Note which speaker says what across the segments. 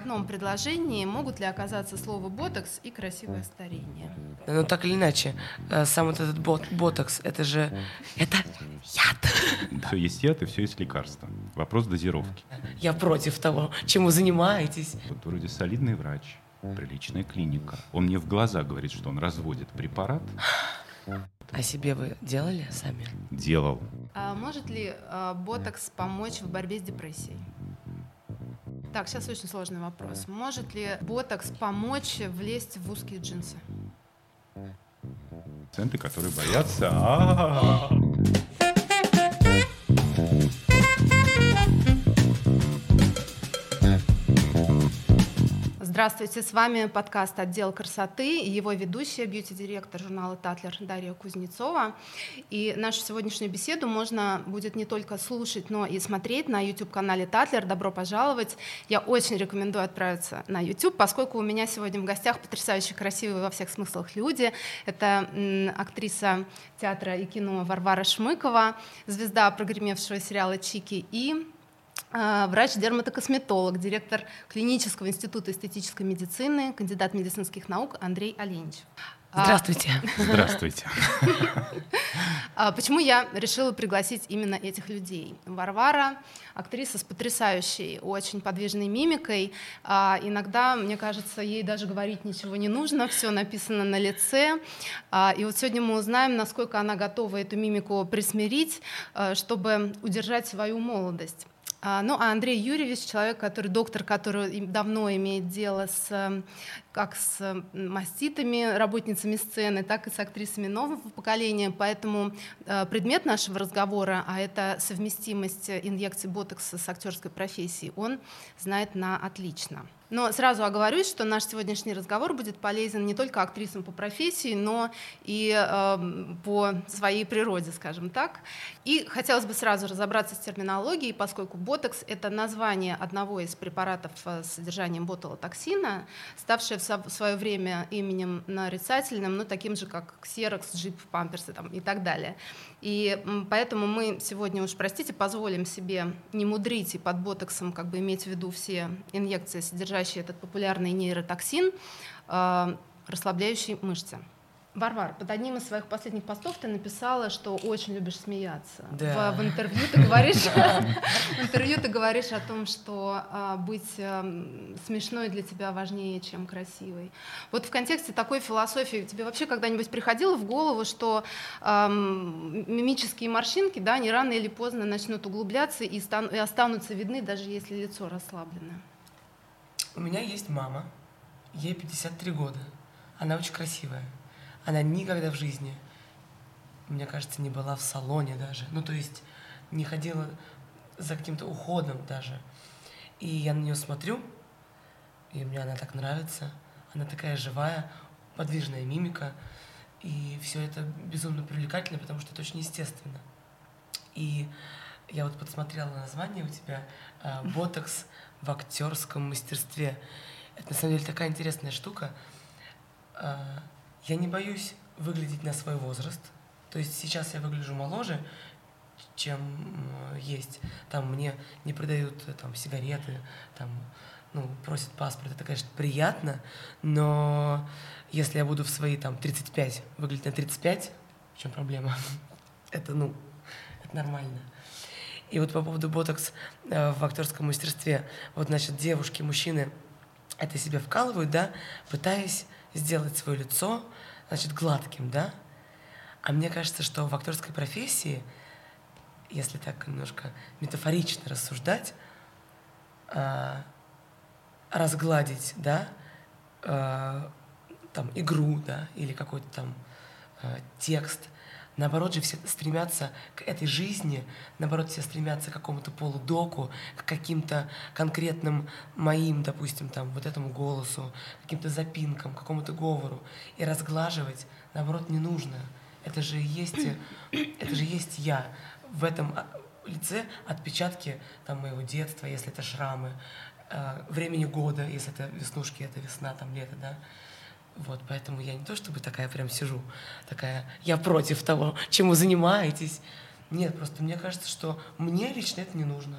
Speaker 1: одном предложении могут ли оказаться слово ботокс и красивое старение?
Speaker 2: Ну так или иначе, э, сам вот этот бот, ботокс, это же это яд.
Speaker 3: Все есть яд и все есть лекарство. Вопрос дозировки.
Speaker 2: Я против того, чем вы занимаетесь.
Speaker 3: Вот вроде солидный врач, приличная клиника. Он мне в глаза говорит, что он разводит препарат.
Speaker 2: А себе вы делали сами?
Speaker 3: Делал.
Speaker 1: А может ли а, ботокс помочь в борьбе с депрессией? Так, сейчас очень сложный вопрос. Может ли ботокс помочь влезть в узкие джинсы?
Speaker 3: Пациенты, которые боятся.
Speaker 1: Здравствуйте, с вами подкаст «Отдел красоты» и его ведущая, бьюти-директор журнала «Татлер» Дарья Кузнецова. И нашу сегодняшнюю беседу можно будет не только слушать, но и смотреть на YouTube-канале «Татлер». Добро пожаловать! Я очень рекомендую отправиться на YouTube, поскольку у меня сегодня в гостях потрясающе красивые во всех смыслах люди. Это актриса театра и кино Варвара Шмыкова, звезда прогремевшего сериала «Чики» и врач-дерматокосметолог, директор клинического института эстетической медицины, кандидат медицинских наук Андрей Оленич.
Speaker 2: Здравствуйте.
Speaker 3: Здравствуйте.
Speaker 1: А, Почему я решила пригласить именно этих людей? Варвара — актриса с потрясающей, очень подвижной мимикой. А, Иногда, мне кажется, ей даже говорить ничего не нужно, все написано на лице. А, И вот сегодня мы узнаем, насколько она готова эту мимику присмирить, а, чтобы удержать свою молодость. А, Ну, а Андрей Юрьевич, человек, который доктор, который давно имеет дело с э, как с э, маститами, работницами сцены, так и с актрисами нового поколения. Поэтому э, предмет нашего разговора, а это совместимость инъекций ботокса с актерской профессией, он знает на отлично. Но сразу оговорюсь, что наш сегодняшний разговор будет полезен не только актрисам по профессии, но и э, по своей природе, скажем так. И хотелось бы сразу разобраться с терминологией, поскольку ботокс — это название одного из препаратов э, с содержанием ботулотоксина, ставшее в свое время именем нарицательным, ну, таким же, как ксерокс, джип, памперсы там, и так далее. И поэтому мы сегодня уж, простите, позволим себе не мудрить и под ботоксом как бы иметь в виду все инъекции, содержащие этот популярный нейротоксин, э, расслабляющий мышцы. Варвар, под одним из своих последних постов ты написала, что очень любишь смеяться.
Speaker 2: Да.
Speaker 1: В, в интервью ты говоришь, в интервью ты говоришь о том, что а, быть ам, смешной для тебя важнее, чем красивой. Вот в контексте такой философии тебе вообще когда-нибудь приходило в голову, что ам, мимические морщинки, да, они рано или поздно начнут углубляться и, и останутся видны, даже если лицо расслаблено?
Speaker 2: У меня есть мама, ей 53 года. Она очень красивая. Она никогда в жизни, мне кажется, не была в салоне даже. Ну, то есть не ходила за каким-то уходом даже. И я на нее смотрю, и мне она так нравится. Она такая живая, подвижная мимика. И все это безумно привлекательно, потому что это очень естественно. И я вот подсмотрела название у тебя э, «Ботокс в актерском мастерстве». Это на самом деле такая интересная штука. Я не боюсь выглядеть на свой возраст. То есть сейчас я выгляжу моложе, чем э, есть. Там мне не продают э, там сигареты, там ну, просят паспорт. Это, конечно, приятно, но если я буду в свои там 35 выглядеть на 35, в чем проблема? Это, ну, это нормально. И вот по поводу ботокс э, в актерском мастерстве, вот, значит, девушки, мужчины это себе вкалывают, да, пытаясь сделать свое лицо, значит, гладким, да. А мне кажется, что в актерской профессии, если так немножко метафорично рассуждать, а, разгладить, да, а, там игру, да, или какой-то там а, текст. Наоборот же все стремятся к этой жизни, наоборот все стремятся к какому-то полудоку, к каким-то конкретным моим, допустим, там, вот этому голосу, каким-то запинкам, какому-то говору. И разглаживать, наоборот, не нужно. Это же есть, это же есть я. В этом а, лице отпечатки там, моего детства, если это шрамы, э, времени года, если это веснушки, это весна, там лето, да. Вот, поэтому я не то чтобы такая прям сижу, такая, я против того, чем вы занимаетесь. Нет, просто мне кажется, что мне лично это не нужно.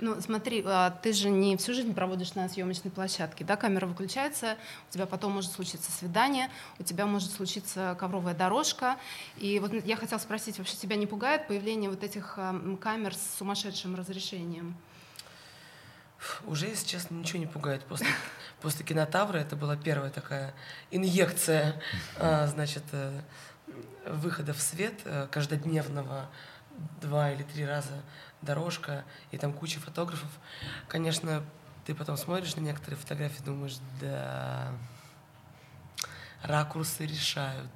Speaker 1: Ну, смотри, а, ты же не всю жизнь проводишь на съемочной площадке, да, камера выключается, у тебя потом может случиться свидание, у тебя может случиться ковровая дорожка. И вот я хотела спросить, вообще тебя не пугает появление вот этих а, камер с сумасшедшим разрешением?
Speaker 2: Уже, если честно, ничего не пугает. После, после кинотавра это была первая такая инъекция, а, значит, э, выхода в свет э, каждодневного два или три раза дорожка, и там куча фотографов. Конечно, ты потом смотришь на некоторые фотографии, думаешь, да, ракурсы решают.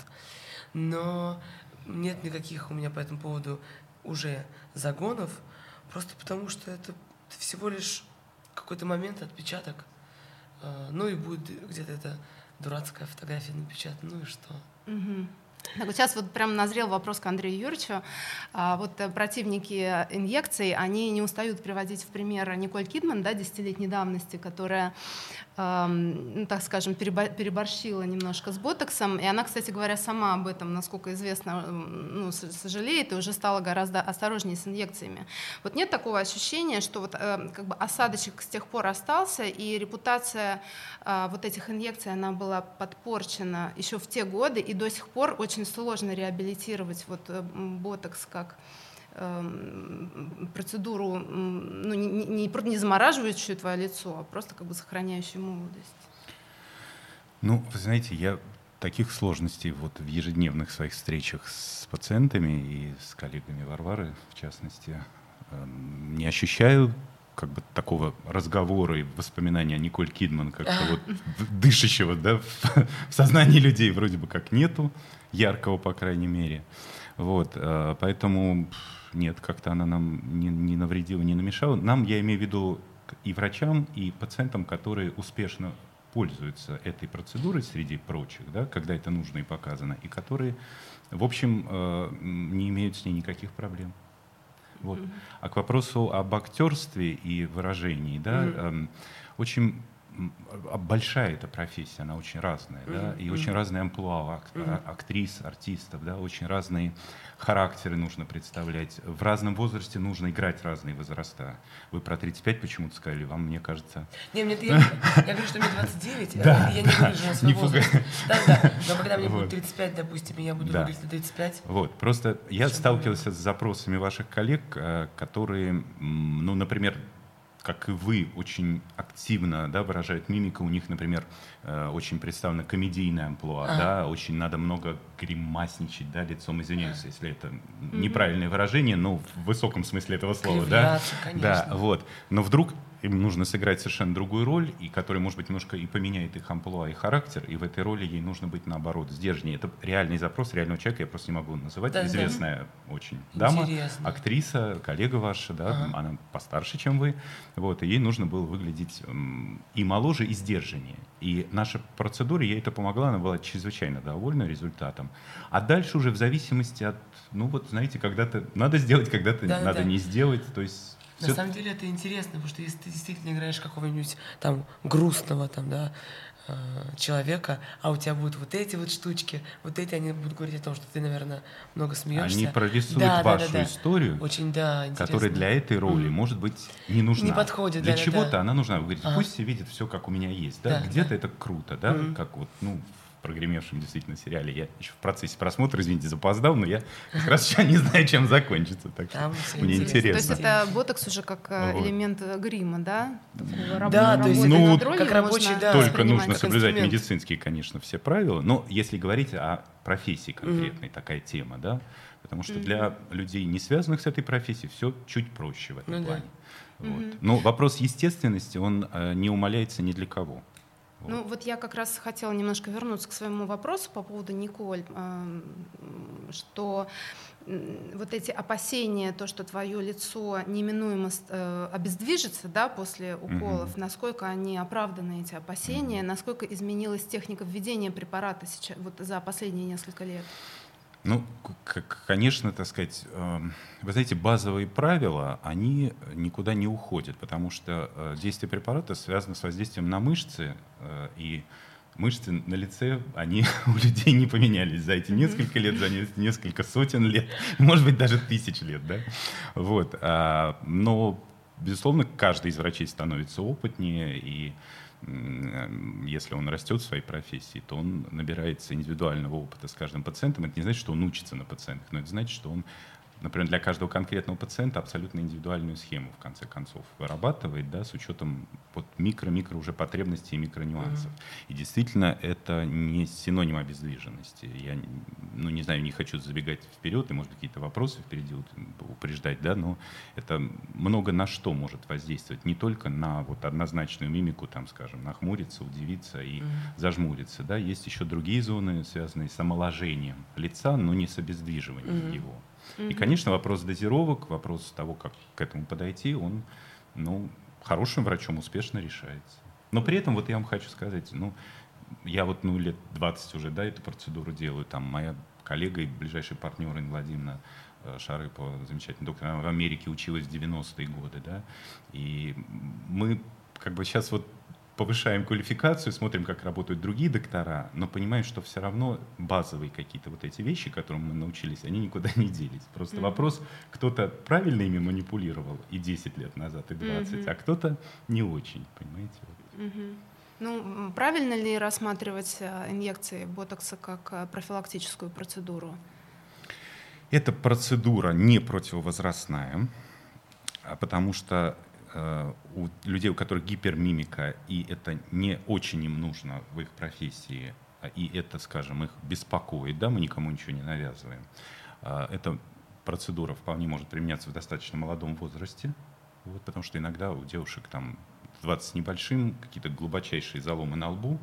Speaker 2: Но нет никаких у меня по этому поводу уже загонов, просто потому что это всего лишь какой-то момент, отпечаток. А, ну и будет где-то эта дурацкая фотография напечатана, ну и что.
Speaker 1: Угу. Так вот сейчас вот прям назрел вопрос к Андрею Юрьевичу. А, вот э, противники инъекций, они не устают приводить в пример Николь Кидман, да, десятилетней давности, которая ну, так скажем, переборщила немножко с ботоксом. И она, кстати говоря, сама об этом, насколько известно, ну, сожалеет и уже стала гораздо осторожнее с инъекциями. Вот нет такого ощущения, что вот э, как бы осадочек с тех пор остался, и репутация э, вот этих инъекций, она была подпорчена еще в те годы, и до сих пор очень сложно реабилитировать вот э, ботокс как Эм, процедуру, ну, не, не, не замораживающую твое лицо, а просто как бы сохраняющую молодость?
Speaker 3: Ну, вы знаете, я таких сложностей вот в ежедневных своих встречах с пациентами и с коллегами Варвары, в частности, эм, не ощущаю как бы такого разговора и воспоминания о Николь Кидман как-то вот дышащего да, в, в сознании людей вроде бы как нету, яркого, по крайней мере. Вот, э, поэтому нет, как-то она нам не, не навредила, не намешала. Нам, я имею в виду, и врачам, и пациентам, которые успешно пользуются этой процедурой среди прочих, да, когда это нужно и показано, и которые, в общем, э, не имеют с ней никаких проблем. Вот. А к вопросу об актерстве и выражении, да, mm-hmm. очень большая эта профессия, она очень разная, mm-hmm. да, и mm-hmm. очень разные амплуа ак- mm-hmm. актрис, артистов, да, очень разные характеры нужно представлять. В разном возрасте нужно играть разные возраста. Вы про 35 почему-то сказали, вам, мне кажется...
Speaker 2: Не, мне, я, я говорю, что мне 29, да, я не на свой возраст. Да, да, но когда мне будет 35, допустим, я буду выглядеть на 35.
Speaker 3: Вот, просто я сталкивался с запросами ваших коллег, э, которые, ну, например, как и вы, очень активно да, выражают мимику. У них, например, э, очень представлена комедийная амплуа, ага. да, очень надо много гримасничать, да, лицом, извиняюсь, если это неправильное выражение, но в высоком смысле этого слова, да.
Speaker 2: Конечно.
Speaker 3: Да, вот. Но вдруг им нужно сыграть совершенно другую роль, и которая, может быть, немножко и поменяет их амплуа и характер, и в этой роли ей нужно быть, наоборот, сдержаннее. Это реальный запрос реального человека, я просто не могу называть. Да, Известная да. очень дама, Интересно. актриса, коллега ваша, да, ага. она постарше, чем вы, вот, и ей нужно было выглядеть и моложе, и сдержаннее. И наша процедура ей это помогла, она была чрезвычайно довольна результатом. А дальше уже в зависимости от, ну вот, знаете, когда-то надо сделать, когда-то да, надо да. не сделать, то есть
Speaker 2: на Все... самом деле это интересно, потому что если ты действительно играешь какого-нибудь там грустного там, да, э, человека, а у тебя будут вот эти вот штучки, вот эти, они будут говорить о том, что ты, наверное, много смеешься.
Speaker 3: Они прорисуют да, вашу да, да, да. историю,
Speaker 2: Очень, да,
Speaker 3: которая для этой роли, mm. может быть, не нужна.
Speaker 2: Не подходит,
Speaker 3: Для
Speaker 2: да,
Speaker 3: чего-то
Speaker 2: да.
Speaker 3: она нужна. Вы говорите, пусть все видят все, как у меня есть. Да? Да, Где-то да. это круто, да, mm. как вот, ну, прогремевшем действительно сериале. Я еще в процессе просмотра, извините, запоздал, но я как раз еще не знаю, чем закончится. Так что Там мне интересно. интересно.
Speaker 1: То есть это ботокс уже как э, вот. элемент грима, да?
Speaker 2: Такого да, то есть
Speaker 3: ну,
Speaker 2: как рабочий, да.
Speaker 3: Только нужно соблюдать медицинские, конечно, все правила. Но если говорить о профессии конкретной, mm-hmm. такая тема, да, потому что mm-hmm. для людей, не связанных с этой профессией, все чуть проще в этом ну, плане. Да. Вот. Mm-hmm. Но вопрос естественности, он э, не умаляется ни для кого.
Speaker 1: Ну вот я как раз хотела немножко вернуться к своему вопросу по поводу Николь, что вот эти опасения, то, что твое лицо неминуемо э, обездвижится да, после уколов, mm-hmm. насколько они оправданы, эти опасения, mm-hmm. насколько изменилась техника введения препарата сейчас, вот за последние несколько лет?
Speaker 3: Ну, конечно, так сказать, эм, вы знаете, базовые правила, они никуда не уходят, потому что э, действие препарата связано с воздействием на мышцы, э, и мышцы на лице, они у людей не поменялись за эти несколько лет, за несколько сотен лет, может быть, даже тысяч лет, да? Вот. А, но безусловно, каждый из врачей становится опытнее, и если он растет в своей профессии, то он набирается индивидуального опыта с каждым пациентом. Это не значит, что он учится на пациентах, но это значит, что он например, для каждого конкретного пациента абсолютно индивидуальную схему, в конце концов, вырабатывает, да, с учетом вот микро-микро уже потребностей и микронюансов. Mm-hmm. И действительно, это не синоним обездвиженности. Я, ну, не знаю, не хочу забегать вперед, и, может быть, какие-то вопросы впереди упреждать, да, но это много на что может воздействовать, не только на вот однозначную мимику, там, скажем, нахмуриться, удивиться и mm-hmm. зажмуриться, да, есть еще другие зоны, связанные с омоложением лица, но не с обездвиживанием mm-hmm. его. Угу. И, конечно, вопрос дозировок, вопрос того, как к этому подойти, он ну, хорошим врачом успешно решается. Но при этом, вот я вам хочу сказать, ну, я вот ну, лет 20 уже да, эту процедуру делаю. Там моя коллега и ближайший партнер Инна Владимировна э, Шарыпова, замечательный доктор, она в Америке училась в 90-е годы, да, и мы как бы сейчас вот повышаем квалификацию, смотрим, как работают другие доктора, но понимаем, что все равно базовые какие-то вот эти вещи, которым мы научились, они никуда не делись. Просто mm-hmm. вопрос, кто-то правильно ими манипулировал и 10 лет назад, и 20, mm-hmm. а кто-то не очень, понимаете?
Speaker 1: Mm-hmm. Ну, правильно ли рассматривать э, инъекции ботокса как э, профилактическую процедуру?
Speaker 3: Эта процедура не противовозрастная, а потому что у людей, у которых гипермимика, и это не очень им нужно в их профессии, а, и это, скажем, их беспокоит, да, мы никому ничего не навязываем. А, эта процедура вполне может применяться в достаточно молодом возрасте, вот, потому что иногда у девушек там 20 с небольшим, какие-то глубочайшие заломы на лбу,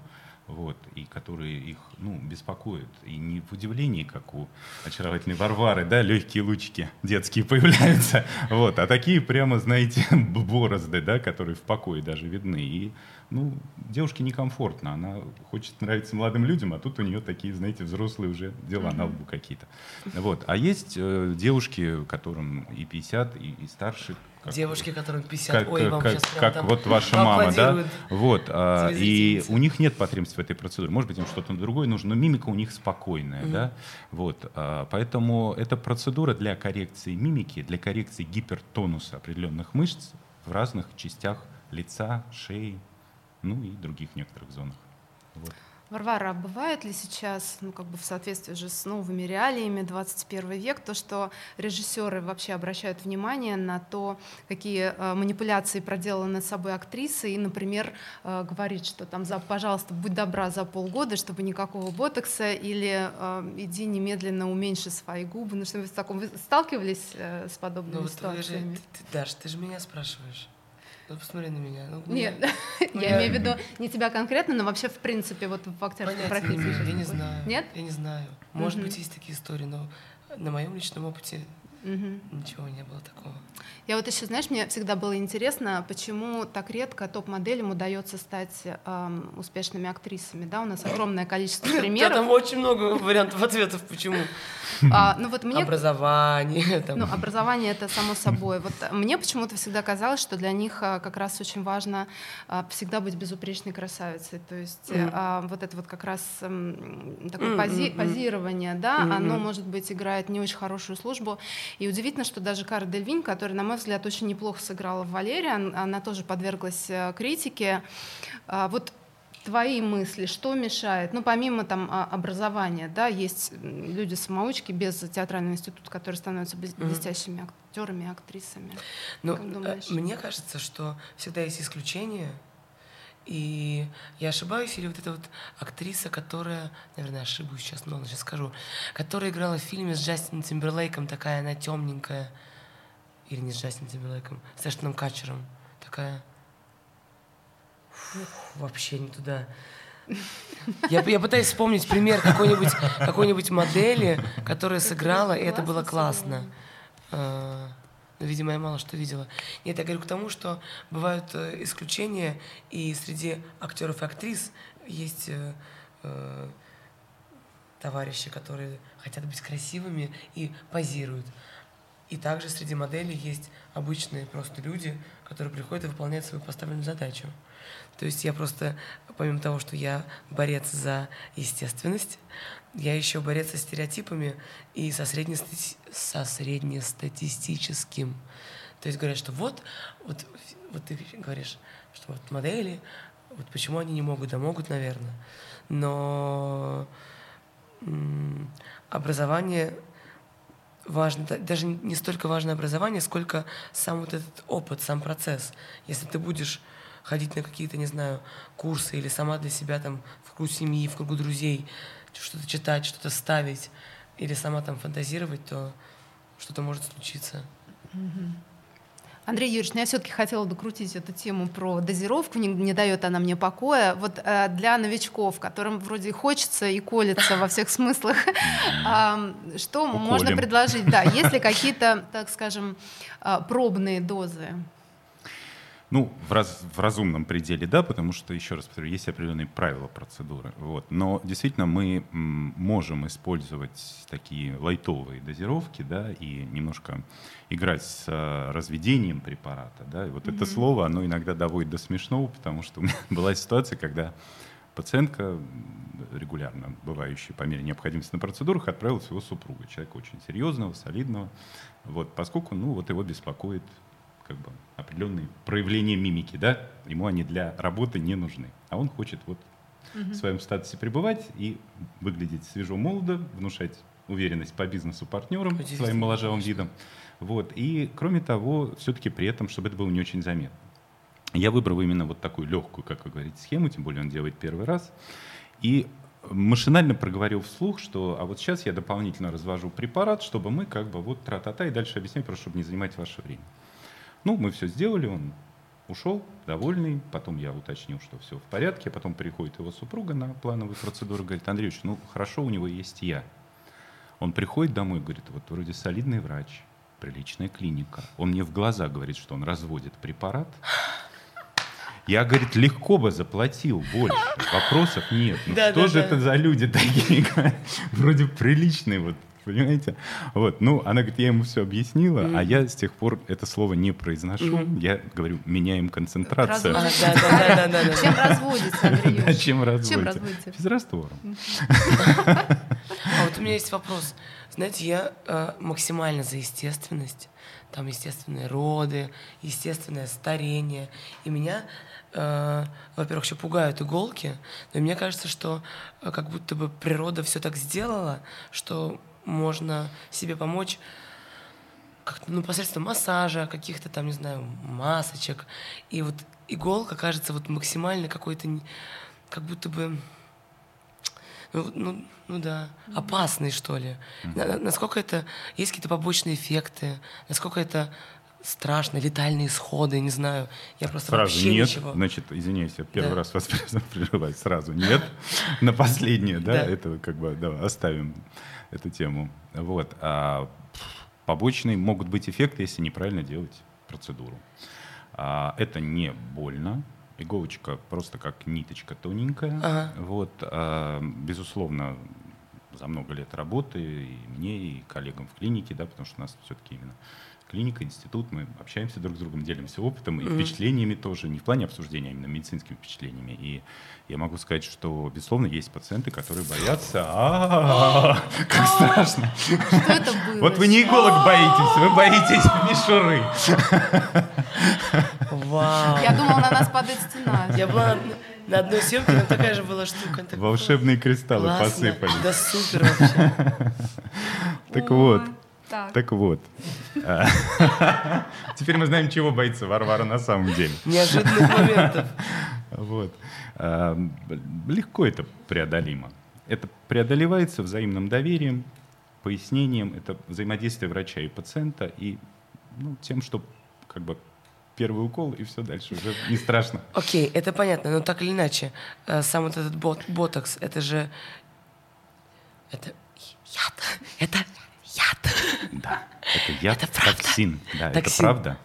Speaker 3: вот, и которые их ну, беспокоят. И не в удивлении, как у очаровательной Варвары, да, легкие лучики детские появляются, вот, а такие прямо, знаете, борозды, да, которые в покое даже видны. И ну, девушке некомфортно, она хочет нравиться молодым людям, а тут у нее такие, знаете, взрослые уже дела на лбу какие-то. Вот. А есть э, девушки, которым и 50, и, и старше.
Speaker 2: Как, Девушки, которым 50, как, ой, вам
Speaker 3: как,
Speaker 2: сейчас
Speaker 3: как вот ваша мама, да? Вот, а, и у них нет потребности в этой процедуре. Может быть, им что-то другое нужно, но мимика у них спокойная, mm-hmm. да? Вот, а, поэтому эта процедура для коррекции мимики, для коррекции гипертонуса определенных мышц в разных частях лица, шеи, ну и других некоторых зонах. Вот.
Speaker 1: Варвара, а бывает ли сейчас, ну, как бы в соответствии же с новыми реалиями 21 век, то, что режиссеры вообще обращают внимание на то, какие э, манипуляции проделаны над собой актрисы, и, например, э, говорит, что там, за, пожалуйста, будь добра за полгода, чтобы никакого ботокса, или э, иди немедленно уменьши свои губы, ну что вы в таком, вы сталкивались э, с подобными ну, ситуациями?
Speaker 2: Же, ты, Даш, ты же меня спрашиваешь. Ну, посмотри на меня. Ну,
Speaker 1: Нет, ну, я имею в виду не тебя конкретно, но вообще, в принципе, вот в актерской профессии.
Speaker 2: Я не знаю.
Speaker 1: Нет?
Speaker 2: Я не знаю. Может быть, есть такие истории, но на моем личном опыте Угу. Ничего не было такого.
Speaker 1: Я вот еще, знаешь, мне всегда было интересно, почему так редко топ-моделям удается стать эм, успешными актрисами. Да, у нас огромное количество примеров.
Speaker 2: там очень много вариантов ответов, почему. А, ну вот мне образование.
Speaker 1: Там. Ну образование это само собой. Вот мне почему-то всегда казалось, что для них а, как раз очень важно а, всегда быть безупречной красавицей. То есть вот это вот как раз такое mm-hmm. пози- позирование, да, mm-hmm. оно может быть играет не очень хорошую службу. И удивительно, что даже Кара Дельвинь, которая, на мой взгляд, очень неплохо сыграла в Валерии, она тоже подверглась э, критике. А, вот твои мысли, что мешает? Ну, помимо там а, образования, да, есть люди-самоучки без театрального института, которые становятся блестящими актерами, актрисами.
Speaker 2: Ну, э, мне кажется, что всегда есть исключения, и я ошибаюсь, или вот эта вот актриса, которая, наверное, ошибусь сейчас, но сейчас скажу, которая играла в фильме с Джастином Тимберлейком, такая она темненькая, или не с Джастином Тимберлейком, с Эштоном Катчером, такая... Фух, вообще не туда. Я, я пытаюсь вспомнить пример какой-нибудь какой модели, которая сыграла, и это было классно. Но, видимо, я мало что видела. Нет, я говорю к тому, что бывают э, исключения, и среди актеров и актрис есть э, э, товарищи, которые хотят быть красивыми и позируют. И также среди моделей есть обычные просто люди, которые приходят и выполняют свою поставленную задачу. То есть я просто, помимо того, что я борец за естественность, я еще борец со стереотипами и со, среднестати... со среднестатистическим. То есть говорят, что вот, вот, вот ты говоришь, что вот модели, вот почему они не могут, да могут, наверное. Но образование важно, даже не столько важно образование, сколько сам вот этот опыт, сам процесс. Если ты будешь ходить на какие-то, не знаю, курсы или сама для себя там в кругу семьи, в кругу друзей, что-то читать, что-то ставить, или сама там фантазировать, то что-то может случиться.
Speaker 1: Андрей Юрьевич, ну я все-таки хотела докрутить эту тему про дозировку, не, не дает она мне покоя. Вот э, для новичков, которым вроде хочется и колется во всех смыслах, что можно предложить? Да, есть ли какие-то, так скажем, а, пробные дозы?
Speaker 3: Ну, в, раз, в разумном пределе, да, потому что, еще раз повторю, есть определенные правила процедуры. Вот. Но действительно мы можем использовать такие лайтовые дозировки, да, и немножко играть с а, разведением препарата, да. И вот mm-hmm. это слово, оно иногда доводит до смешного, потому что у меня была ситуация, когда пациентка, регулярно бывающая по мере необходимости на процедурах, отправила своего супруга, человека очень серьезного, солидного, вот, поскольку, ну, вот его беспокоит как бы определенные проявления мимики, да, ему они для работы не нужны. А он хочет вот угу. в своем статусе пребывать и выглядеть свежо молодо, внушать уверенность по бизнесу партнерам своим моложавым видом. Вот. И кроме того, все-таки при этом, чтобы это было не очень заметно. Я выбрал именно вот такую легкую, как вы говорите, схему, тем более он делает первый раз. И машинально проговорил вслух, что а вот сейчас я дополнительно развожу препарат, чтобы мы как бы вот тра-та-та и дальше объяснять, просто чтобы не занимать ваше время. Ну, мы все сделали, он ушел, довольный. Потом я уточнил, что все в порядке. Потом приходит его супруга на плановую процедуру, говорит, Андреевич, ну хорошо, у него есть я. Он приходит домой, говорит, вот вроде солидный врач, приличная клиника. Он мне в глаза говорит, что он разводит препарат. Я, говорит, легко бы заплатил больше. Вопросов нет. Ну, да, что да, же да. это за люди такие? Вроде приличные вот понимаете? Вот, ну, она говорит, я ему все объяснила, mm-hmm. а я с тех пор это слово не произношу. Mm-hmm. Я говорю, меняем концентрацию.
Speaker 1: Чем разводится, Андрей
Speaker 3: Чем разводится? Физраствором.
Speaker 2: А вот у меня есть вопрос. Знаете, я э, максимально за естественность. Там естественные роды, естественное старение. И меня Uh, во-первых, еще пугают иголки, но мне кажется, что uh, как будто бы природа все так сделала, что можно себе помочь как-то, ну, посредством массажа, каких-то там, не знаю, масочек. И вот иголка кажется вот максимально какой-то, как будто бы, ну, ну, ну да, опасный, что ли. Насколько это, есть какие-то побочные эффекты, насколько это страшно, летальные исходы, не знаю. Я просто
Speaker 3: сразу
Speaker 2: вообще
Speaker 3: нет.
Speaker 2: ничего.
Speaker 3: Значит, извиняюсь, я первый да. раз вас прерываю. Сразу нет. На последнее, да, это как бы, да, оставим эту тему. Вот. А побочные могут быть эффекты, если неправильно делать процедуру. А, это не больно. Иголочка просто как ниточка тоненькая. Ага. Вот, а, безусловно, за много лет работы и мне, и коллегам в клинике, да, потому что у нас все-таки именно клиника, институт, мы общаемся друг с другом, делимся опытом и mm-hmm. впечатлениями тоже, не в плане обсуждения, а именно медицинскими впечатлениями. И я могу сказать, что, безусловно, есть пациенты, которые боятся. А, как страшно.
Speaker 1: Что это было?
Speaker 3: Вот вы не иголок боитесь, вы боитесь мишуры.
Speaker 2: Вау.
Speaker 1: Я думала, на нас падает стена.
Speaker 2: Я была на одной съемке, но такая же была штука.
Speaker 3: Волшебные кристаллы посыпались.
Speaker 2: Да супер вообще.
Speaker 3: Так вот. Так, так вот. А, теперь мы знаем, чего боится Варвара на самом деле.
Speaker 2: Неожиданных моментов.
Speaker 3: Вот. А, легко это преодолимо. Это преодолевается взаимным доверием, пояснением, это взаимодействие врача и пациента, и ну, тем, что как бы первый укол, и все дальше уже не страшно.
Speaker 2: Окей, okay, это понятно, но так или иначе, э, сам вот этот бот, ботокс, это же... Это яд. Это яд.
Speaker 3: Да, это яд, это токсин. Да, токсин. это правда.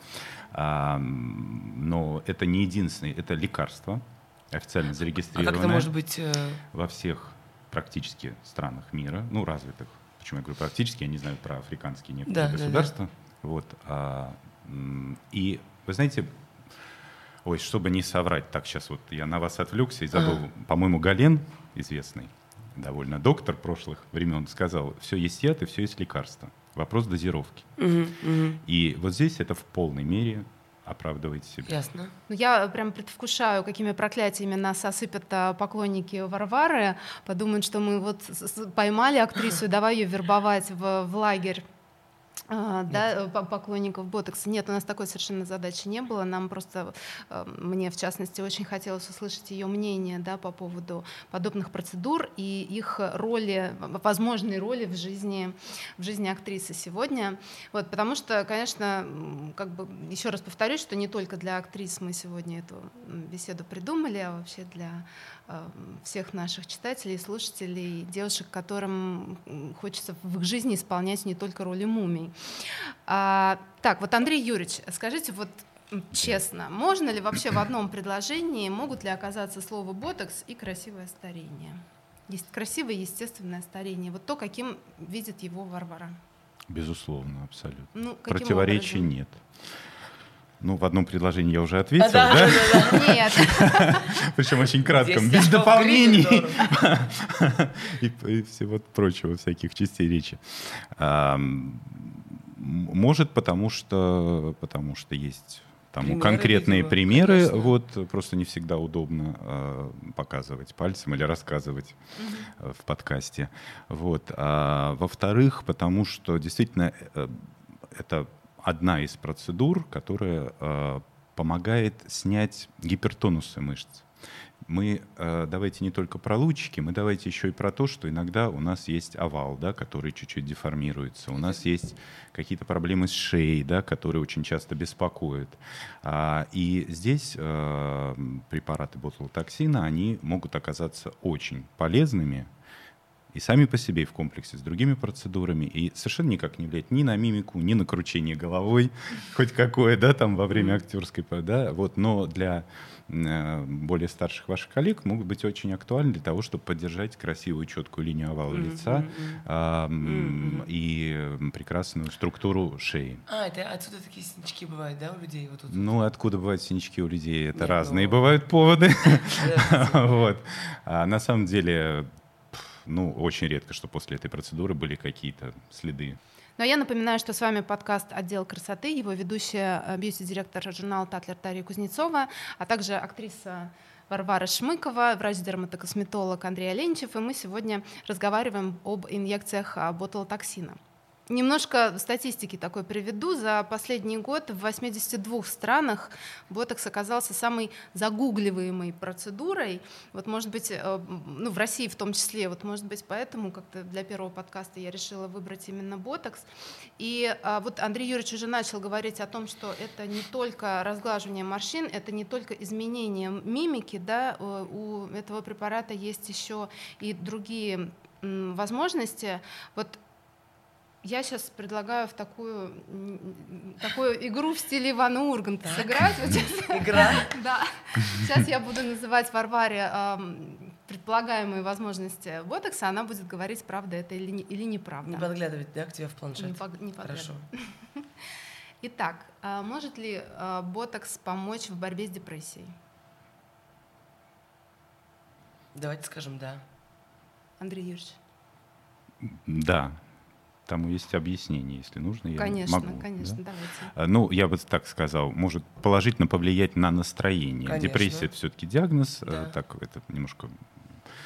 Speaker 3: А, но это не единственное, это лекарство, официально зарегистрированное. А как
Speaker 2: это может быть? Э...
Speaker 3: Во всех практически странах мира, ну, развитых. Почему я говорю практически, я не знаю про африканские некоторые да, государства. Да, да. Вот. А, и вы знаете, ой, чтобы не соврать, так сейчас вот я на вас отвлекся и забыл, ага. по-моему, Гален, известный, довольно доктор прошлых времен сказал, все есть яд и все есть лекарство. Вопрос дозировки.
Speaker 2: Мгм, мгм.
Speaker 3: И вот здесь это в полной мере оправдывает себя.
Speaker 2: Ясно.
Speaker 1: Ну, Я прям предвкушаю, какими проклятиями нас осыпят а, поклонники Варвары. Подумают, что мы вот поймали актрису давай ее вербовать в, в лагерь. А, да, по- поклонников ботокса. Нет, у нас такой совершенно задачи не было. Нам просто, э, мне в частности, очень хотелось услышать ее мнение да, по поводу подобных процедур и их роли, возможной роли в жизни, в жизни актрисы сегодня. Вот, потому что, конечно, как бы еще раз повторюсь, что не только для актрис мы сегодня эту беседу придумали, а вообще для э, всех наших читателей, слушателей, девушек, которым хочется в их жизни исполнять не только роли мумий. А, так, вот Андрей Юрьевич, скажите, вот честно, можно ли вообще в одном предложении, могут ли оказаться слово ботокс и красивое старение? Есть красивое естественное старение. Вот то, каким видит его Варвара.
Speaker 3: Безусловно, абсолютно.
Speaker 1: Ну,
Speaker 3: Противоречий
Speaker 1: образом?
Speaker 3: нет. Ну, в одном предложении я уже ответил,
Speaker 2: А, да,
Speaker 3: да?
Speaker 2: да, да, да.
Speaker 1: Нет.
Speaker 3: Причем очень кратком, без дополнений и всего прочего, всяких частей речи. Может, потому что, потому что есть тому
Speaker 2: Примеры,
Speaker 3: конкретные
Speaker 2: видимо,
Speaker 3: примеры,
Speaker 2: конечно.
Speaker 3: вот просто не всегда удобно э, показывать пальцем или рассказывать э, в подкасте. Вот. А, во-вторых, потому что действительно э, это одна из процедур, которая э, помогает снять гипертонусы мышц. Мы э, давайте не только про лучики, мы давайте еще и про то, что иногда у нас есть овал, да, который чуть-чуть деформируется. У нас есть какие-то проблемы с шеей, да, которые очень часто беспокоят. А, и здесь э, препараты ботулотоксина, они могут оказаться очень полезными и сами по себе, и в комплексе с другими процедурами, и совершенно никак не влияет ни на мимику, ни на кручение головой, хоть какое, да, там во время актерской, да, вот, но для э, более старших ваших коллег могут быть очень актуальны для того, чтобы поддержать красивую, четкую линию овала
Speaker 2: Мгм,
Speaker 3: лица м,
Speaker 2: Мгм.
Speaker 3: и прекрасную структуру шеи.
Speaker 2: А, это отсюда такие синячки бывают, да, у людей? Вот тут.
Speaker 3: Ну, откуда бывают синячки у людей? Это
Speaker 2: Нет,
Speaker 3: разные
Speaker 2: ну-
Speaker 3: бывают поводы. Вот. А на самом деле, ну, очень редко, что после этой процедуры были какие-то следы.
Speaker 1: Но я напоминаю, что с вами подкаст «Отдел красоты», его ведущая э, бьюти-директор журнала «Татлер» Тарья Кузнецова, а также актриса Варвара Шмыкова, врач-дерматокосметолог Андрей Оленичев, и мы сегодня разговариваем об инъекциях а, ботулотоксина. Немножко статистики такой приведу. За последний год в 82 странах ботокс оказался самой загугливаемой процедурой. Вот, может быть, э, ну, в России в том числе, вот, может быть, поэтому как-то для первого подкаста я решила выбрать именно ботокс. И а, вот Андрей Юрьевич уже начал говорить о том, что это не только разглаживание морщин, это не только изменение мимики, да, э, у этого препарата есть еще и другие возможности. Вот я сейчас предлагаю в такую, такую игру в стиле Ивана Урганта сыграть. Вот сейчас-
Speaker 2: Игра.
Speaker 1: Да. Сейчас я буду называть Варваре ам, предполагаемые возможности ботокса, она будет говорить, правда это или, не- или неправда.
Speaker 2: Не подглядывать, да, к тебе в планшет?
Speaker 1: Не пог- не.
Speaker 2: Хорошо.
Speaker 1: Итак, а может ли а, ботокс помочь в борьбе с депрессией?
Speaker 2: Давайте скажем да.
Speaker 1: Андрей Юрьевич?
Speaker 3: Да, тому есть объяснение, если нужно. Я
Speaker 1: конечно,
Speaker 3: могу,
Speaker 1: конечно,
Speaker 3: да.
Speaker 1: давайте.
Speaker 3: А, Ну, я бы так сказал, может положительно повлиять на настроение.
Speaker 2: Конечно.
Speaker 3: Депрессия это все-таки диагноз, э,
Speaker 2: Да.
Speaker 3: так это немножко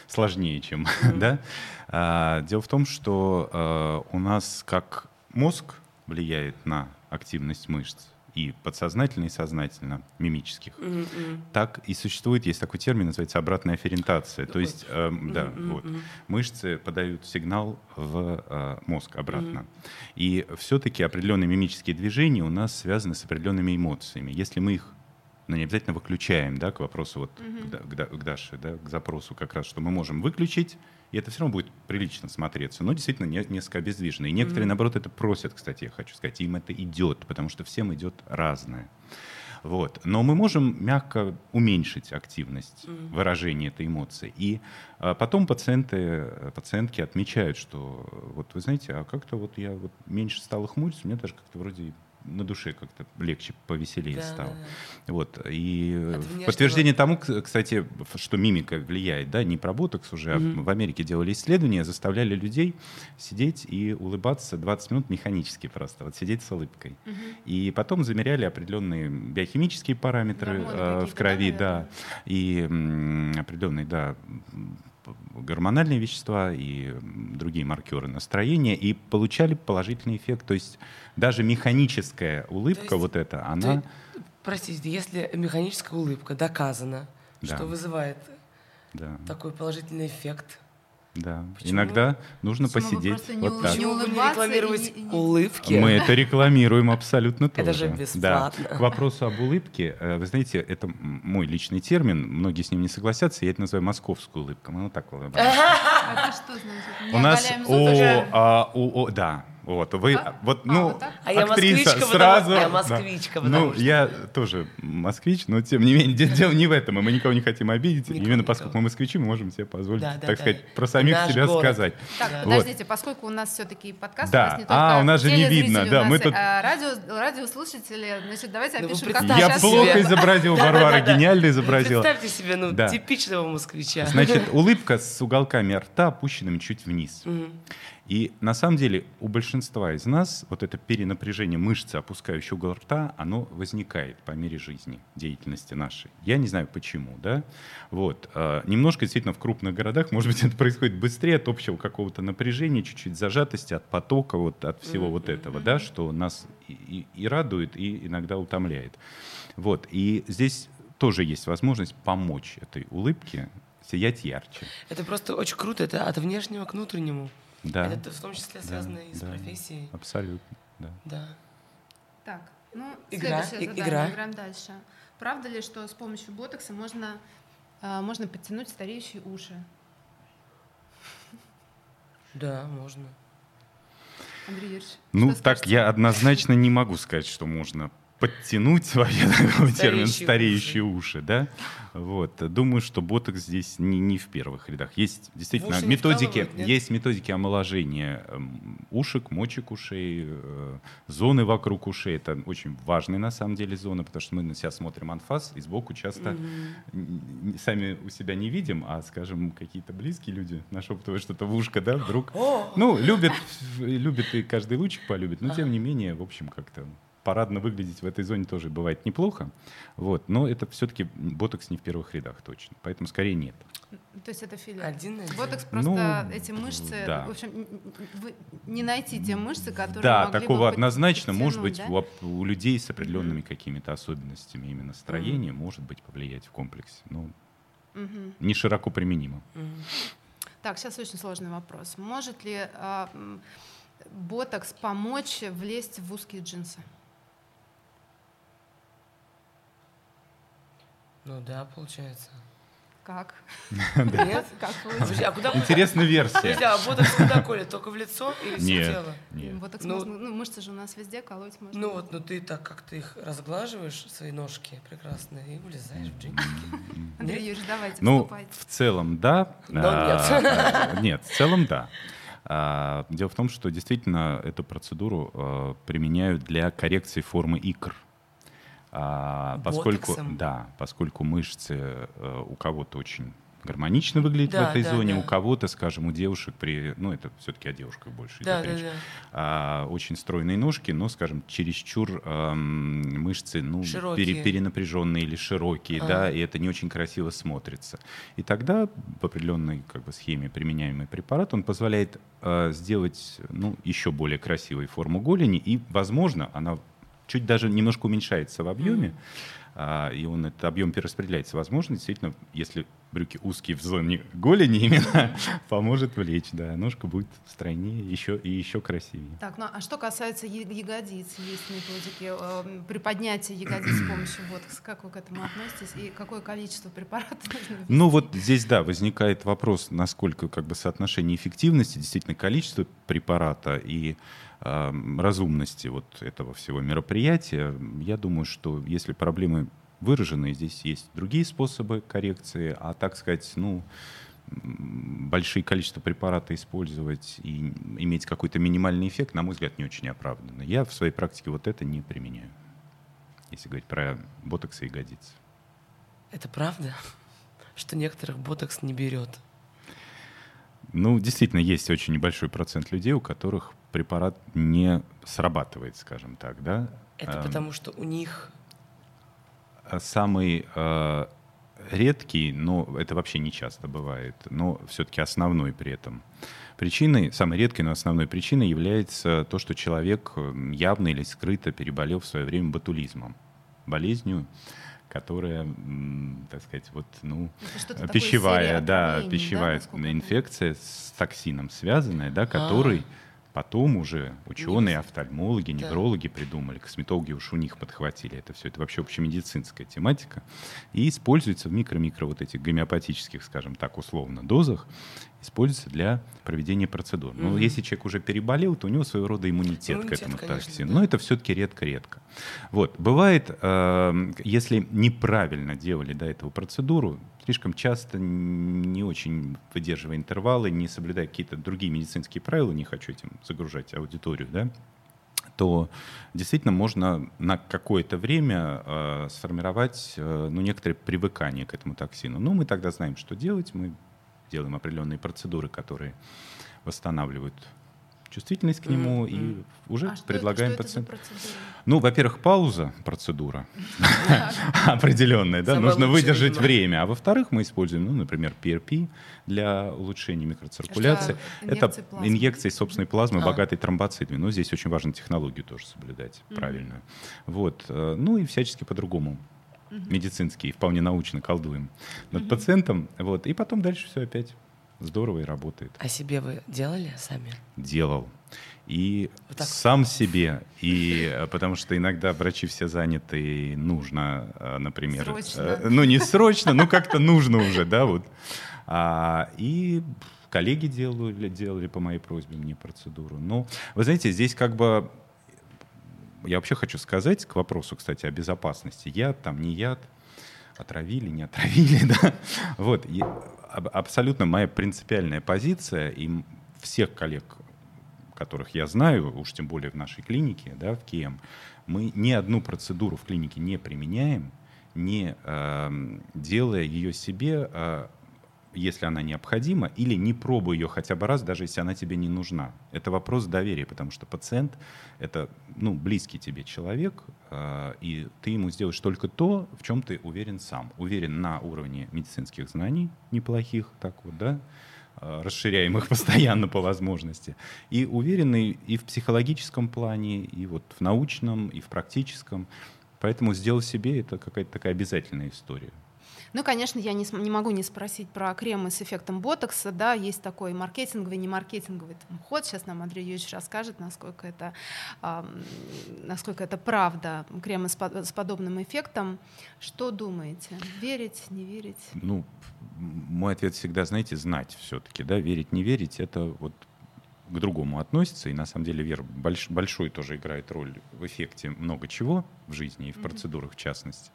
Speaker 3: сложнее, чем,
Speaker 2: Мгм.
Speaker 3: да. А, дело в том, что э, у нас как мозг влияет на активность мышц и подсознательно, и сознательно, мимических,
Speaker 2: мгм.
Speaker 3: так и существует, есть такой термин, называется обратная афферентация. То
Speaker 2: Ой.
Speaker 3: есть, эм, да,
Speaker 2: Мгм,
Speaker 3: вот мышцы подают сигнал в э, мозг обратно. И все-таки определенные мимические движения у нас связаны с определенными эмоциями. Если мы их ну, не обязательно выключаем, да, к вопросу вот к, Да- к Да- к Даше, да, к запросу как раз, что мы можем выключить, и это все равно будет прилично смотреться, но действительно не- несколько обездвижено. И некоторые,
Speaker 2: Мгм.
Speaker 3: наоборот, это просят, кстати, я хочу сказать, им это идет, потому что всем идет разное. Вот. Но мы можем мягко уменьшить активность
Speaker 2: Мгм.
Speaker 3: выражения этой эмоции. И а, потом пациенты, пациентки отмечают, что вот вы знаете, а как-то вот я вот меньше стала хмуриться, мне даже как-то вроде на душе как-то легче, повеселее
Speaker 2: Да,
Speaker 3: стало.
Speaker 2: да, да.
Speaker 3: Вот. И в
Speaker 2: внешнего-
Speaker 3: подтверждение тому, кстати, что мимика влияет, да, не про ботокс уже, а
Speaker 2: Мгм.
Speaker 3: в Америке делали исследования, заставляли людей сидеть и улыбаться 20 минут механически просто, вот сидеть с улыбкой.
Speaker 1: Мгм.
Speaker 3: И потом замеряли определенные биохимические параметры
Speaker 1: Гормоны
Speaker 3: э, в крови,
Speaker 1: да,
Speaker 3: да, и м, определенные, да, гормональные вещества и другие маркеры настроения, и получали положительный эффект. То есть даже механическая улыбка,
Speaker 2: есть
Speaker 3: вот эта, она...
Speaker 2: есть, Простите, если механическая улыбка доказана,
Speaker 3: Да.
Speaker 2: что вызывает
Speaker 3: Да,
Speaker 2: такой положительный эффект,
Speaker 3: да.
Speaker 2: Почему?
Speaker 3: Иногда нужно
Speaker 1: Почему
Speaker 3: посидеть
Speaker 1: не
Speaker 3: вот так.
Speaker 1: не улыбаться
Speaker 2: рекламировать
Speaker 1: и
Speaker 2: улыбки?
Speaker 3: Мы это рекламируем абсолютно тоже.
Speaker 2: Это же
Speaker 3: Да.
Speaker 2: бесплатно.
Speaker 3: К вопросу об улыбке, э, вы знаете, это мой личный термин, многие с ним не согласятся, я это называю московскую улыбку. Мы вот так улыбаемся.
Speaker 1: Это что значит?
Speaker 3: У нас, а, у- о, да, вот вы,
Speaker 1: А?
Speaker 3: вот,
Speaker 1: А,
Speaker 3: ну,
Speaker 1: вот так?
Speaker 2: А я
Speaker 3: актриса
Speaker 2: москвичка, потому-
Speaker 3: сразу.
Speaker 2: я
Speaker 3: да.
Speaker 2: москвичка,
Speaker 3: Ну,
Speaker 2: потому что-
Speaker 3: я тоже москвич, но тем не менее, де- дело не в этом, и мы никого не хотим обидеть.
Speaker 2: Никого,
Speaker 3: Именно
Speaker 2: никого.
Speaker 3: поскольку мы москвичи, мы можем себе позволить,
Speaker 2: Да, да,
Speaker 3: так
Speaker 2: да.
Speaker 3: сказать, про самих
Speaker 2: Наш
Speaker 3: себя
Speaker 2: город.
Speaker 3: сказать.
Speaker 1: Так,
Speaker 2: Да.
Speaker 1: подождите, поскольку у нас все-таки подкаст,
Speaker 3: Да.
Speaker 1: у нас не
Speaker 3: А,
Speaker 1: только
Speaker 3: у нас же не видно, да, мы тут-
Speaker 1: а, радио, радиослушатели, значит, давайте
Speaker 2: Ну,
Speaker 1: опишем, как
Speaker 3: Я плохо изобразил, Варвара гениально изобразила.
Speaker 2: Представьте себе, ну,
Speaker 3: Да.
Speaker 2: типичного москвича.
Speaker 3: Значит, улыбка с уголками рта опущенными чуть вниз.
Speaker 2: Мгм.
Speaker 3: И на самом деле у большинства из нас вот это перенапряжение мышцы, опускающей угол рта, оно возникает по мере жизни, деятельности нашей. Я не знаю почему, да. Вот. а, Немножко действительно в крупных городах, может быть, это происходит быстрее от общего какого-то напряжения, чуть-чуть зажатости, от потока, вот от всего вот этого, да, что нас и, и- и радует, и иногда утомляет. Вот. И здесь тоже есть возможность помочь этой улыбке сиять ярче.
Speaker 2: Это просто очень круто, это от внешнего к внутреннему.
Speaker 3: Да.
Speaker 2: Это в том числе связано и с
Speaker 3: да.
Speaker 2: профессией.
Speaker 3: Абсолютно, да.
Speaker 2: Да.
Speaker 1: Так, ну,
Speaker 2: Игра,
Speaker 1: следующее задание,
Speaker 2: игра.
Speaker 1: играем дальше. Правда ли, что с помощью ботокса можно, а, можно подтянуть стареющие уши?
Speaker 2: Да, можно.
Speaker 1: Андрей Юрьевич,
Speaker 3: Ну,
Speaker 1: что
Speaker 3: так
Speaker 1: скажете?
Speaker 3: я однозначно не могу сказать, что можно подтянуть вообще такой термин
Speaker 2: Стареющие
Speaker 3: уши, да. Вот. Думаю, что ботокс здесь не, не в первых рядах. Есть действительно
Speaker 2: уши
Speaker 3: методики, есть методики омоложения эм, ушек, мочек ушей, э, зоны вокруг ушей. Это очень важные на самом деле зоны, потому что мы на себя смотрим анфас и сбоку часто н- сами у себя не видим, а, скажем, какие-то близкие люди нашептывают что-то в ушко, да, вдруг
Speaker 2: О!
Speaker 3: ну, любит, любит и каждый лучик полюбит, но тем не менее, в общем, как-то парадно выглядеть в этой зоне тоже бывает неплохо. Вот, но это все-таки ботокс не в первых рядах точно, поэтому скорее нет.
Speaker 1: То есть это филлер.
Speaker 2: Один один.
Speaker 1: Ботокс просто
Speaker 3: Ну,
Speaker 1: эти мышцы,
Speaker 3: да.
Speaker 1: в общем, вы не найти те мышцы, которые
Speaker 3: да,
Speaker 1: могли бы
Speaker 3: такого
Speaker 1: под-
Speaker 3: однозначно может быть
Speaker 1: да?
Speaker 3: у, у людей с определенными какими-то особенностями именно строения может быть повлиять в комплексе. Ну,
Speaker 1: Мгм.
Speaker 3: не широко применимо.
Speaker 2: Мгм.
Speaker 1: Так, сейчас очень сложный вопрос. Может ли м, ботокс помочь влезть в узкие джинсы?
Speaker 2: Ну да, получается.
Speaker 1: Как?
Speaker 2: Нет?
Speaker 1: Как
Speaker 2: подожди, а куда
Speaker 3: Интересная версия.
Speaker 2: а ботокс куда колет? Только в лицо или все
Speaker 3: Нет,
Speaker 2: тело?
Speaker 3: нет.
Speaker 1: Ботокс
Speaker 2: Ну-
Speaker 1: можно, ну, мышцы же у нас везде колоть можно.
Speaker 2: Ну вот, ну ты так как ты их разглаживаешь, свои ножки прекрасно, и влезаешь в джинсики.
Speaker 1: Андрей
Speaker 2: Нет?
Speaker 1: Юрьевич, давайте,
Speaker 3: Ну,
Speaker 1: вступайте.
Speaker 3: в целом, да.
Speaker 2: Но
Speaker 3: А, Нет, в целом, да. А, Дело в том, что действительно эту процедуру применяют для коррекции формы икр. А, Поскольку,
Speaker 2: Ботоксом?
Speaker 3: да, поскольку мышцы э, у кого-то очень гармонично выглядят
Speaker 2: Да,
Speaker 3: в этой
Speaker 2: да,
Speaker 3: зоне,
Speaker 2: да.
Speaker 3: у кого-то, скажем, у девушек при, ну это все-таки о девушках больше
Speaker 2: Да,
Speaker 3: идет
Speaker 2: да,
Speaker 3: речь,
Speaker 2: да.
Speaker 3: а, очень стройные ножки, но, скажем, чересчур ам, мышцы, ну, пере- перенапряженные или широкие,
Speaker 2: А.
Speaker 3: да, и это не очень красиво смотрится. И тогда в определенной как бы, схеме применяемый препарат, он позволяет а, сделать, ну, еще более красивую форму голени, и, возможно, она чуть даже немножко уменьшается в объеме, а, и он этот объем перераспределяется. Возможно, действительно, если брюки узкие в зоне голени именно, поможет влечь, да, ножка будет стройнее еще и еще красивее.
Speaker 1: Так, ну а что касается ягодиц, есть методики э, при поднятии ягодиц с помощью ботокса. Как вы к этому относитесь и какое количество препаратов?
Speaker 3: Ну вот здесь, да, возникает вопрос, насколько как бы соотношение эффективности, действительно количество препарата и э, разумности вот этого всего мероприятия. Я думаю, что если проблемы выраженные, здесь есть другие способы коррекции, а так сказать, ну, большие количества препарата использовать и иметь какой-то минимальный эффект, на мой взгляд, не очень оправданно. Я в своей практике вот это не применяю, если говорить про ботокс и ягодицы.
Speaker 2: Это правда, что некоторых ботокс не берет?
Speaker 3: Ну, действительно, есть очень небольшой процент людей, у которых препарат не срабатывает, скажем так, да?
Speaker 2: Это потому, что у них...
Speaker 3: А самый э, редкий, но это вообще не часто бывает, но все-таки основной при этом. Причиной, самой редкой, но основной причиной является то, что человек явно или скрыто переболел в свое время ботулизмом, болезнью, которая, так сказать, вот, ну, пищевая, да, пищевая да, инфекция с токсином связанная, да, который а Потом уже ученые, офтальмологи, неврологи да. придумали, косметологи уж у них подхватили это все. Это вообще общемедицинская тематика. И используется в микро-микро вот этих гомеопатических, скажем так, условно, дозах используется для проведения процедур. Но mm если человек уже переболел, то у него своего рода иммунитет, иммунитет к этому конечно, Да. Но это все-таки редко-редко. Вот. Бывает, э, если неправильно делали до этого процедуру, слишком часто, не очень выдерживая интервалы, не соблюдая какие-то другие медицинские правила, не хочу этим загружать аудиторию, да, то действительно можно на какое-то время э, сформировать э, ну, некоторое привыкание к этому токсину. Ну, мы тогда знаем, что делать. Мы делаем определенные процедуры, которые восстанавливают чувствительность к нему mm-hmm. и уже а предлагаем пациенту. Ну, во-первых, пауза процедура определенная, да, нужно выдержать время. А во-вторых, мы используем, ну, например, PRP для улучшения микроциркуляции. Это инъекции собственной плазмы, а. богатой тромбоцитами. Но здесь очень важно технологию тоже соблюдать правильно. Вот. Э, ну и всячески по-другому медицинский, вполне научно колдуем над пациентом. Вот, и потом дальше все опять здорово и работает.
Speaker 2: А себе вы делали сами?
Speaker 3: Делал. И вот сам себе, и э, потому что иногда врачи все заняты, и нужно, э, например,
Speaker 1: срочно. Э,
Speaker 3: ну не срочно, ну как-то нужно уже, да, вот. А, и коллеги делали, делали по моей просьбе мне процедуру. Но вы знаете, здесь как бы я вообще хочу сказать к вопросу, кстати, о безопасности. Яд, там не яд, отравили, не отравили, да. Вот, и абсолютно моя принципиальная позиция, и всех коллег, которых я знаю, уж тем более в нашей клинике, да, в КИЭМ, мы ни одну процедуру в клинике не применяем, не э, делая ее себе э, если она необходима, или не пробуй ее хотя бы раз, даже если она тебе не нужна. Это вопрос доверия, потому что пациент — это ну, близкий тебе человек, э, и ты ему сделаешь только то, в чем ты уверен сам. Уверен на уровне медицинских знаний неплохих, так вот, да, э, расширяем их постоянно по возможности. И уверенный и в психологическом плане, и вот в научном, и в практическом. Поэтому сделать себе — это какая-то такая обязательная история.
Speaker 1: Ну, конечно, я не, не могу не спросить про кремы с эффектом ботокса. Да, есть такой маркетинговый, не маркетинговый там, ход. Сейчас нам Андрей Юрьевич расскажет, насколько это, э, насколько это правда. Кремы с, с подобным эффектом. Что думаете? Верить, не верить?
Speaker 3: Ну, мой ответ всегда, знаете, знать все-таки. Да? Верить, не верить — это вот к другому относится, и на самом деле вера больш, большой тоже играет роль в эффекте много чего в жизни и в процедурах в частности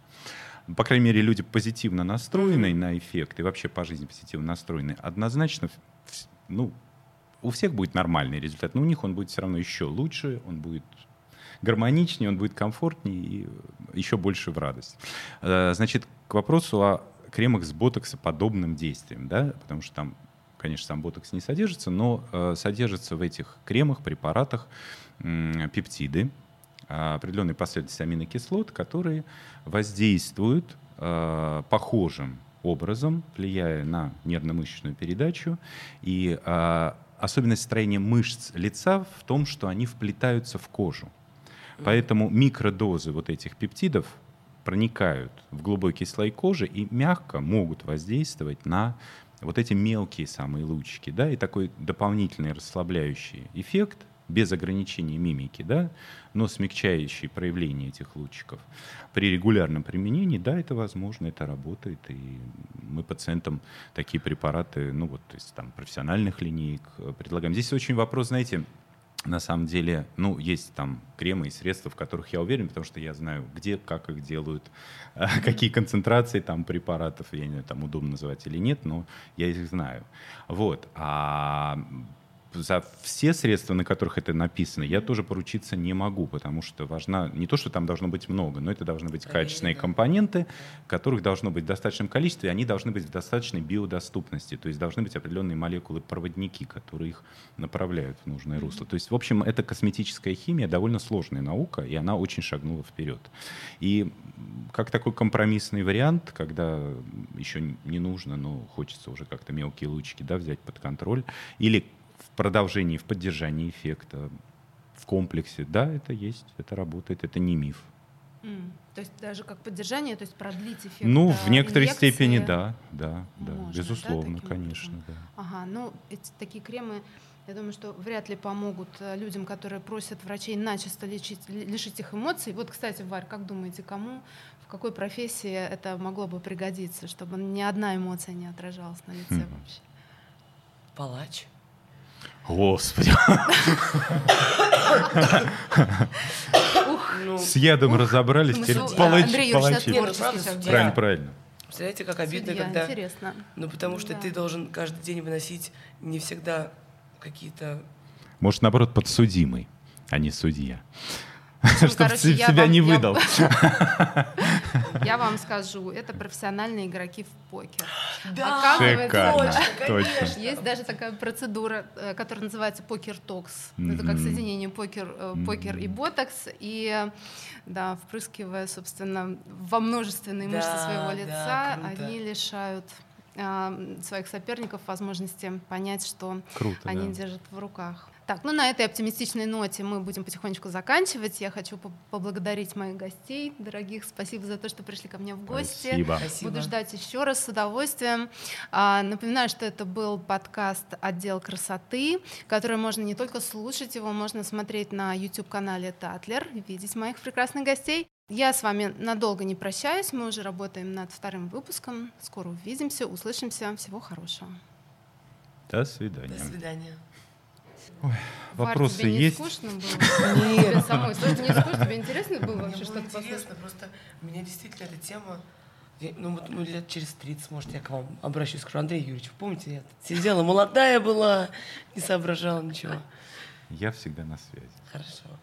Speaker 3: по крайней мере, люди позитивно настроенные на эффект и вообще по жизни позитивно настроенные, однозначно, ну, у всех будет нормальный результат, но у них он будет все равно еще лучше, он будет гармоничнее, он будет комфортнее и еще больше в радость. Э, значит, к вопросу о кремах с ботоксоподобным действием, да, потому что там, конечно, сам ботокс не содержится, но э, содержатся в этих кремах, препаратах э, пептиды, определенной последовательности аминокислот, которые воздействуют э, похожим образом, влияя на нервно-мышечную передачу. И э, особенность строения мышц лица в том, что они вплетаются в кожу. Поэтому микродозы вот этих пептидов проникают в глубокие слои кожи и мягко могут воздействовать на вот эти мелкие самые лучики, да, и такой дополнительный расслабляющий эффект без ограничения мимики, да, но смягчающие проявления этих лучиков. При регулярном применении, да, это возможно, это работает, и мы пациентам такие препараты, ну вот, то есть там профессиональных линеек предлагаем. Здесь очень вопрос, знаете, на самом деле, ну, есть там кремы и средства, в которых я уверен, потому что я знаю, где, как их делают, какие концентрации там препаратов, я не знаю, там удобно называть или нет, но я их знаю. Вот. А за все средства, на которых это написано, я тоже поручиться не могу, потому что важна не то, что там должно быть много, но это должны быть качественные компоненты, которых должно быть в достаточном количестве, и они должны быть в достаточной биодоступности, то есть должны быть определенные молекулы-проводники, которые их направляют в нужное русло. То есть, в общем, эта косметическая химия довольно сложная наука, и она очень шагнула вперед. И как такой компромиссный вариант, когда еще не нужно, но хочется уже как-то мелкие лучики да, взять под контроль, или в продолжении, в поддержании эффекта, в комплексе. Да, это есть, это работает, это не миф.
Speaker 1: Mm. То есть даже как поддержание, то есть продлить эффект.
Speaker 3: Ну, в некоторой инъекции. степени, да, да, да, Можно, безусловно, да, конечно,
Speaker 1: образом? да. Ага, ну эти такие кремы, я думаю, что вряд ли помогут э, людям, которые просят врачей начисто лечить, лишить их эмоций. Вот, кстати, Варь, как думаете, кому, в какой профессии это могло бы пригодиться, чтобы ни одна эмоция не отражалась на лице mm. вообще?
Speaker 2: Палач.
Speaker 3: Господи. С ядом разобрались, теперь палачи. Правильно, правильно.
Speaker 2: Представляете, как обидно, когда... Интересно. Ну, потому что ты должен каждый день выносить не всегда какие-то...
Speaker 3: Может, наоборот, подсудимый, а не судья. Чтобы себя не выдал.
Speaker 1: Я вам скажу, это профессиональные игроки в покер.
Speaker 2: Да,
Speaker 3: Шикарно,
Speaker 1: точно. Есть даже такая процедура, э, которая называется покер-токс. Это как соединение покер, э, покер и ботокс. И да, впрыскивая, собственно, во множественные мышцы своего лица, они лишают а, своих соперников возможности понять, что
Speaker 3: Круто,
Speaker 1: они
Speaker 3: да.
Speaker 1: держат в руках. Так, ну на этой оптимистичной ноте мы будем потихонечку заканчивать. Я хочу поблагодарить моих гостей, дорогих. Спасибо за то, что пришли ко мне в гости.
Speaker 3: Спасибо.
Speaker 1: Буду ждать еще раз с удовольствием. А, напоминаю, что это был подкаст «Отдел красоты», который можно не только слушать, его можно смотреть на YouTube-канале Татлер, видеть моих прекрасных гостей. Я с вами надолго не прощаюсь, мы уже работаем над вторым выпуском. Скоро увидимся, услышимся. Всего хорошего.
Speaker 3: До свидания.
Speaker 2: До свидания.
Speaker 3: Ой, вопросы тебе не есть?
Speaker 1: скучно было? Нет. Тебе самой. Слушай, не скучно, тебе интересно было вообще
Speaker 2: что-то интересно, просто меня действительно эта тема ну вот ну, лет через 30, может, я к вам обращусь, скажу, Андрей Юрьевич, помните, я сидела молодая была, не соображала ничего.
Speaker 3: Я всегда на связи.
Speaker 2: Хорошо.